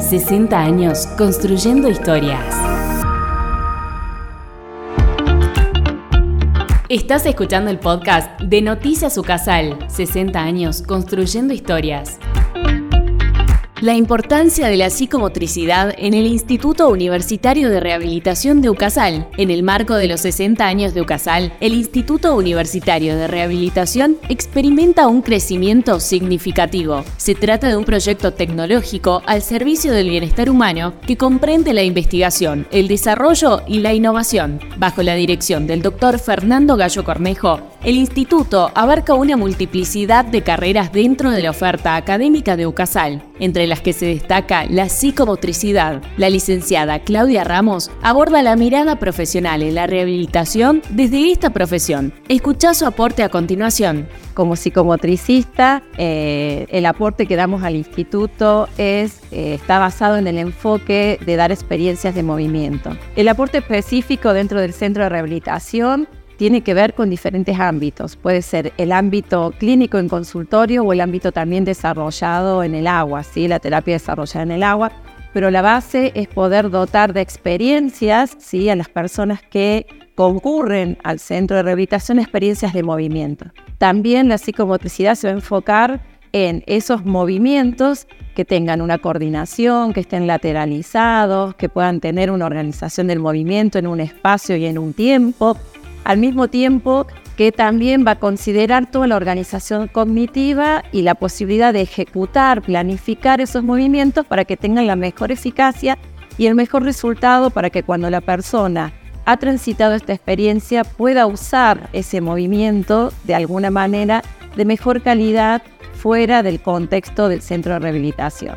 60 años construyendo historias. Estás escuchando el podcast de Noticias Ucasal, 60 años construyendo historias. La importancia de la psicomotricidad en el Instituto Universitario de Rehabilitación de Ucasal. En el marco de los 60 años de Ucasal, el Instituto Universitario de Rehabilitación experimenta un crecimiento significativo. Se trata de un proyecto tecnológico al servicio del bienestar humano que comprende la investigación, el desarrollo y la innovación. Bajo la dirección del doctor Fernando Gallo Cornejo, el instituto abarca una multiplicidad de carreras dentro de la oferta académica de UCASAL, entre las que se destaca la psicomotricidad. La licenciada Claudia Ramos aborda la mirada profesional en la rehabilitación desde esta profesión. Escucha su aporte a continuación. Como psicomotricista, eh, el aporte que damos al instituto eh, está basado en el enfoque de dar experiencias de movimiento. El aporte específico dentro del centro de rehabilitación tiene que ver con diferentes ámbitos. Puede ser el ámbito clínico en consultorio o el ámbito también desarrollado en el agua, ¿sí? la terapia desarrollada en el agua. Pero la base es poder dotar de experiencias ¿sí? a las personas que concurren al centro de rehabilitación, experiencias de movimiento. También la psicomotricidad se va a enfocar en esos movimientos que tengan una coordinación, que estén lateralizados, que puedan tener una organización del movimiento en un espacio y en un tiempo, al mismo tiempo que también va a considerar toda la organización cognitiva y la posibilidad de ejecutar, planificar esos movimientos para que tengan la mejor eficacia y el mejor resultado para que cuando la persona ha transitado esta experiencia pueda usar ese movimiento de alguna manera de mejor calidad fuera del contexto del centro de rehabilitación.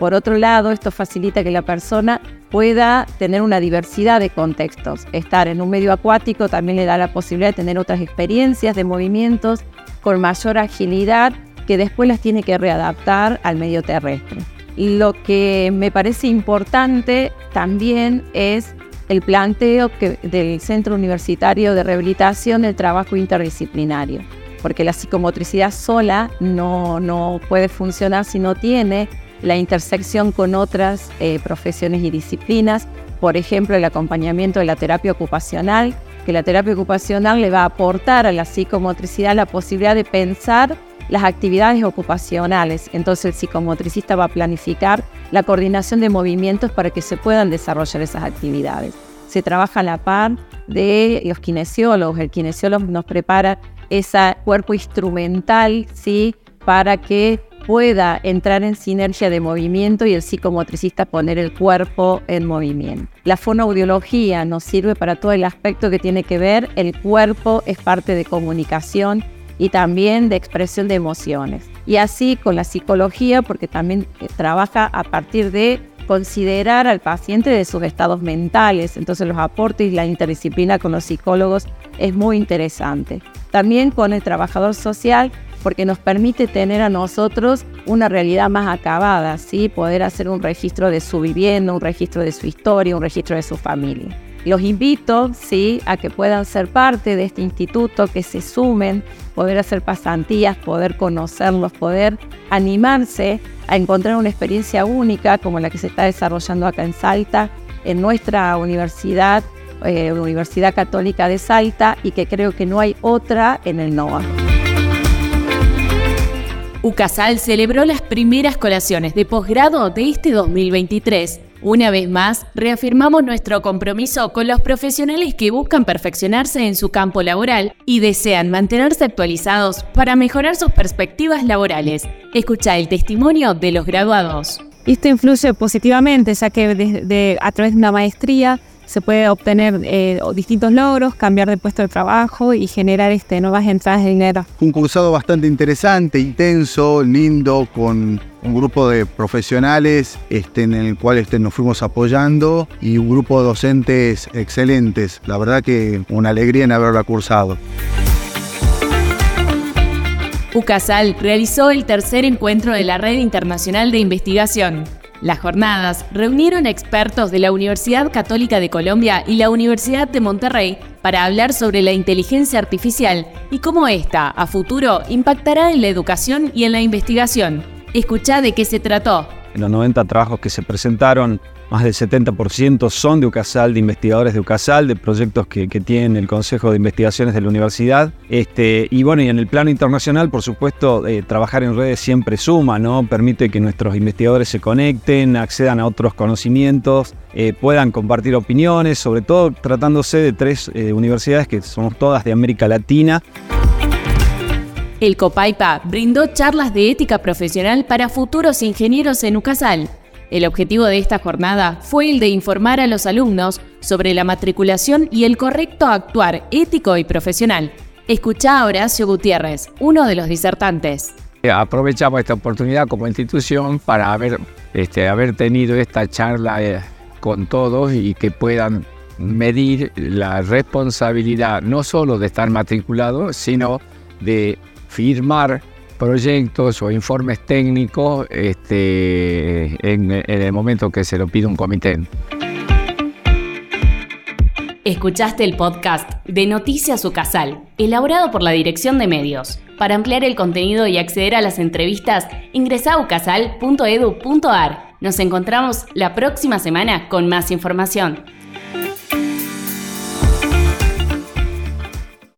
Por otro lado, esto facilita que la persona pueda tener una diversidad de contextos. Estar en un medio acuático también le da la posibilidad de tener otras experiencias de movimientos con mayor agilidad que después las tiene que readaptar al medio terrestre. Lo que me parece importante también es el planteo del Centro Universitario de Rehabilitación del Trabajo Interdisciplinario, porque la psicomotricidad sola no, no puede funcionar si no tiene la intersección con otras eh, profesiones y disciplinas, por ejemplo, el acompañamiento de la terapia ocupacional, que la terapia ocupacional le va a aportar a la psicomotricidad la posibilidad de pensar las actividades ocupacionales. Entonces el psicomotricista va a planificar la coordinación de movimientos para que se puedan desarrollar esas actividades. Se trabaja a la par de los kinesiólogos. El kinesiólogo nos prepara ese cuerpo instrumental, ¿sí? Para que pueda entrar en sinergia de movimiento y el psicomotricista poner el cuerpo en movimiento. La fonoaudiología nos sirve para todo el aspecto que tiene que ver, el cuerpo es parte de comunicación y también de expresión de emociones. Y así con la psicología, porque también eh, trabaja a partir de considerar al paciente de sus estados mentales. Entonces los aportes y la interdisciplina con los psicólogos es muy interesante. También con el trabajador social porque nos permite tener a nosotros una realidad más acabada, ¿sí? poder hacer un registro de su vivienda, un registro de su historia, un registro de su familia. Los invito ¿sí? a que puedan ser parte de este instituto, que se sumen, poder hacer pasantías, poder conocerlos, poder animarse a encontrar una experiencia única como la que se está desarrollando acá en Salta, en nuestra universidad, eh, Universidad Católica de Salta, y que creo que no hay otra en el NOA. UCASAL celebró las primeras colaciones de posgrado de este 2023. Una vez más, reafirmamos nuestro compromiso con los profesionales que buscan perfeccionarse en su campo laboral y desean mantenerse actualizados para mejorar sus perspectivas laborales. Escucha el testimonio de los graduados. Esto influye positivamente, ya que a través de una maestría se puede obtener eh, distintos logros, cambiar de puesto de trabajo y generar este, nuevas entradas de dinero. Un cursado bastante interesante, intenso, lindo, con un grupo de profesionales este, en el cual este, nos fuimos apoyando y un grupo de docentes excelentes. La verdad que una alegría en haberla cursado. UCASAL realizó el tercer encuentro de la Red Internacional de Investigación. Las jornadas reunieron expertos de la Universidad Católica de Colombia y la Universidad de Monterrey para hablar sobre la inteligencia artificial y cómo ésta, a futuro, impactará en la educación y en la investigación. Escucha de qué se trató. En los 90 trabajos que se presentaron, más del 70% son de UCASAL, de investigadores de UCASAL, de proyectos que, que tienen el Consejo de Investigaciones de la Universidad. Este, y bueno, y en el plano internacional, por supuesto, eh, trabajar en redes siempre suma, ¿no? Permite que nuestros investigadores se conecten, accedan a otros conocimientos, eh, puedan compartir opiniones, sobre todo tratándose de tres eh, universidades que somos todas de América Latina. El Copaipa brindó charlas de ética profesional para futuros ingenieros en UCASAL. El objetivo de esta jornada fue el de informar a los alumnos sobre la matriculación y el correcto actuar ético y profesional. Escucha a Horacio Gutiérrez, uno de los disertantes. Aprovechamos esta oportunidad como institución para haber, este, tenido esta charla eh, con todos y que puedan medir la responsabilidad no solo de estar matriculado, sino de firmar proyectos o informes técnicos este, en, en el momento que se lo pide un comité. Escuchaste el podcast de Noticias Ucasal, elaborado por la Dirección de Medios. Para ampliar el contenido y acceder a las entrevistas, ingresa a ucasal.edu.ar. Nos encontramos la próxima semana con más información.